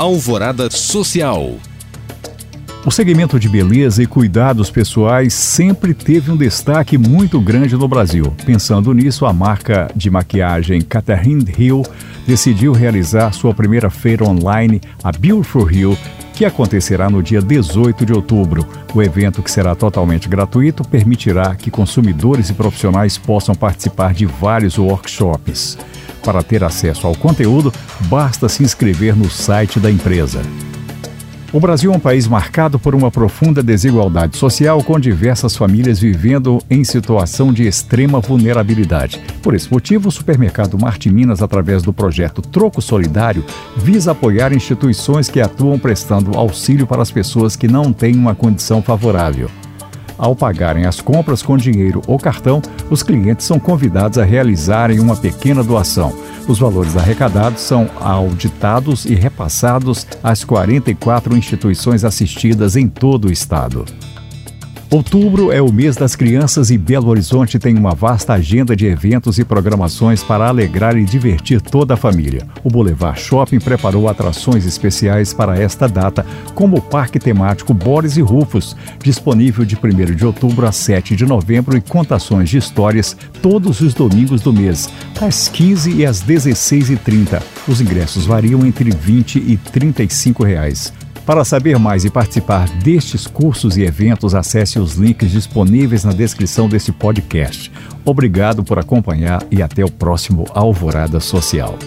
Alvorada Social. O segmento de beleza e cuidados pessoais sempre teve um destaque muito grande no Brasil. Pensando nisso, a marca de maquiagem Catherine Hill decidiu realizar sua primeira feira online, a Beautiful Hill, que acontecerá no dia 18 de outubro. O evento, que será totalmente gratuito, permitirá que consumidores e profissionais possam participar de vários workshops. Para ter acesso ao conteúdo, basta se inscrever no site da empresa. O Brasil é um país marcado por uma profunda desigualdade social, com diversas famílias vivendo em situação de extrema vulnerabilidade. Por esse motivo, o supermercado Marte Minas, através do projeto Troco Solidário, visa apoiar instituições que atuam prestando auxílio para as pessoas que não têm uma condição favorável. Ao pagarem as compras com dinheiro ou cartão, os clientes são convidados a realizarem uma pequena doação. Os valores arrecadados são auditados e repassados às 44 instituições assistidas em todo o estado. Outubro é o mês das crianças e Belo Horizonte tem uma vasta agenda de eventos e programações para alegrar e divertir toda a família. O Boulevard Shopping preparou atrações especiais para esta data, como o Parque Temático Boris e Rufus, disponível de 1 de outubro a 7 de novembro e contações de histórias todos os domingos do mês, às 15 e às 16h30. Os ingressos variam entre 20 e 35 reais. Para saber mais e participar destes cursos e eventos, acesse os links disponíveis na descrição desse podcast. Obrigado por acompanhar e até o próximo Alvorada Social.